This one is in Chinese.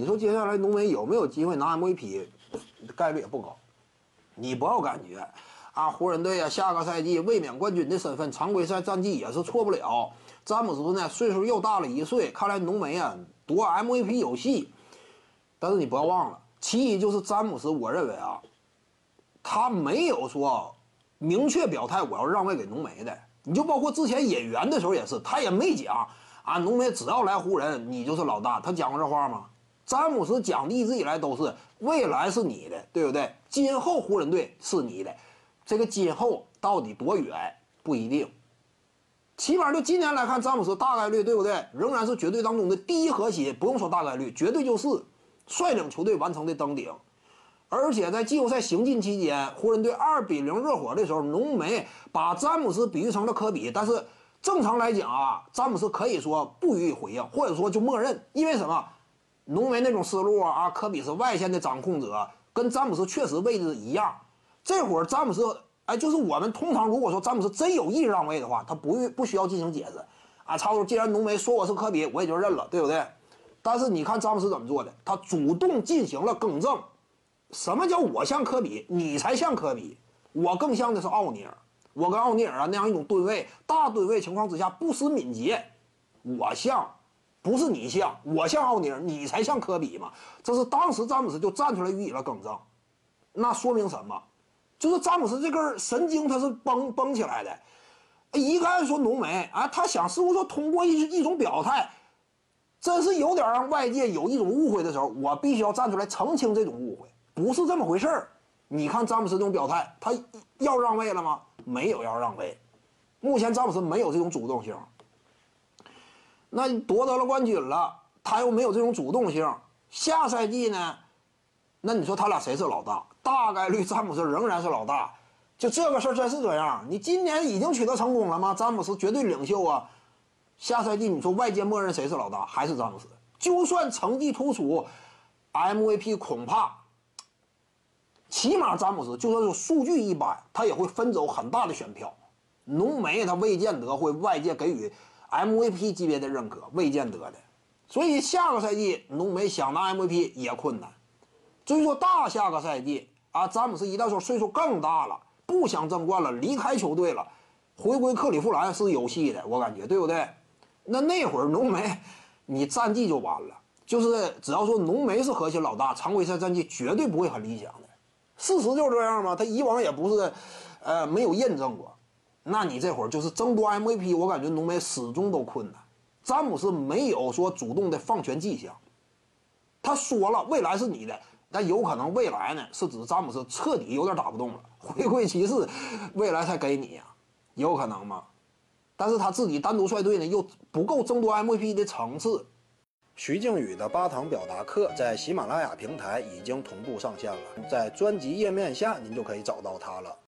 你说接下来浓眉有没有机会拿 MVP？概率也不高。你不要感觉啊，湖人队啊，下个赛季卫冕冠军的身份，常规赛战绩也是错不了。詹姆斯呢，岁数又大了一岁，看来浓眉啊夺 MVP 有戏。但是你不要忘了，其一就是詹姆斯，我认为啊，他没有说明确表态我要让位给浓眉的。你就包括之前引援的时候也是，他也没讲啊，浓眉只要来湖人，你就是老大。他讲过这话吗？詹姆斯讲的一直以来都是未来是你的，对不对？今后湖人队是你的，这个今后到底多远不一定。起码就今年来看，詹姆斯大概率对不对？仍然是绝对当中的第一核心，不用说大概率，绝对就是率领球队完成的登顶。而且在季后赛行进期间，湖人队二比零热火的时候，浓眉把詹姆斯比喻成了科比。但是正常来讲啊，詹姆斯可以说不予以回应，或者说就默认，因为什么？浓眉那种思路啊，科比是外线的掌控者，跟詹姆斯确实位置一样。这会儿詹姆斯。哎，就是我们通常如果说詹姆斯真有意让位的话，他不不需要进行解释啊。差不多，既然浓眉说我是科比，我也就认了，对不对？但是你看詹姆斯怎么做的，他主动进行了更正。什么叫我像科比，你才像科比？我更像的是奥尼尔。我跟奥尼尔啊那样一种吨位，大吨位情况之下不失敏捷。我像，不是你像，我像奥尼尔，你才像科比嘛。这是当时詹姆斯就站出来予以了更正，那说明什么？就是詹姆斯这根神经，他是绷绷起来的。一看说浓眉啊，他想似乎说通过一一种表态，真是有点让外界有一种误会的时候，我必须要站出来澄清这种误会，不是这么回事儿。你看詹姆斯这种表态，他要让位了吗？没有要让位。目前詹姆斯没有这种主动性。那夺得了冠军了，他又没有这种主动性。下赛季呢？那你说他俩谁是老大？大概率詹姆斯仍然是老大。就这个事儿真是这样。你今年已经取得成功了吗？詹姆斯绝对领袖啊。下赛季你说外界默认谁是老大？还是詹姆斯？就算成绩突出，MVP 恐怕起码詹姆斯就算是数据一般，他也会分走很大的选票。浓眉他未见得会外界给予 MVP 级别的认可，未见得的。所以下个赛季浓眉想拿 MVP 也困难。所以说，大下个赛季啊，詹姆斯一旦说岁数更大了，不想争冠了，离开球队了，回归克利夫兰是有戏的，我感觉，对不对？那那会儿浓眉，你战绩就完了。就是只要说浓眉是核心老大，常规赛战绩绝对不会很理想的。事实就是这样嘛，他以往也不是，呃，没有验证过。那你这会儿就是争夺 MVP，我感觉浓眉始终都困难。詹姆斯没有说主动的放权迹象，他说了，未来是你的。但有可能未来呢，是指詹姆斯彻底有点打不动了，回归骑士，未来才给你呀，有可能吗？但是他自己单独率队呢，又不够争夺 MVP 的层次。徐静宇的八堂表达课在喜马拉雅平台已经同步上线了，在专辑页面下您就可以找到它了。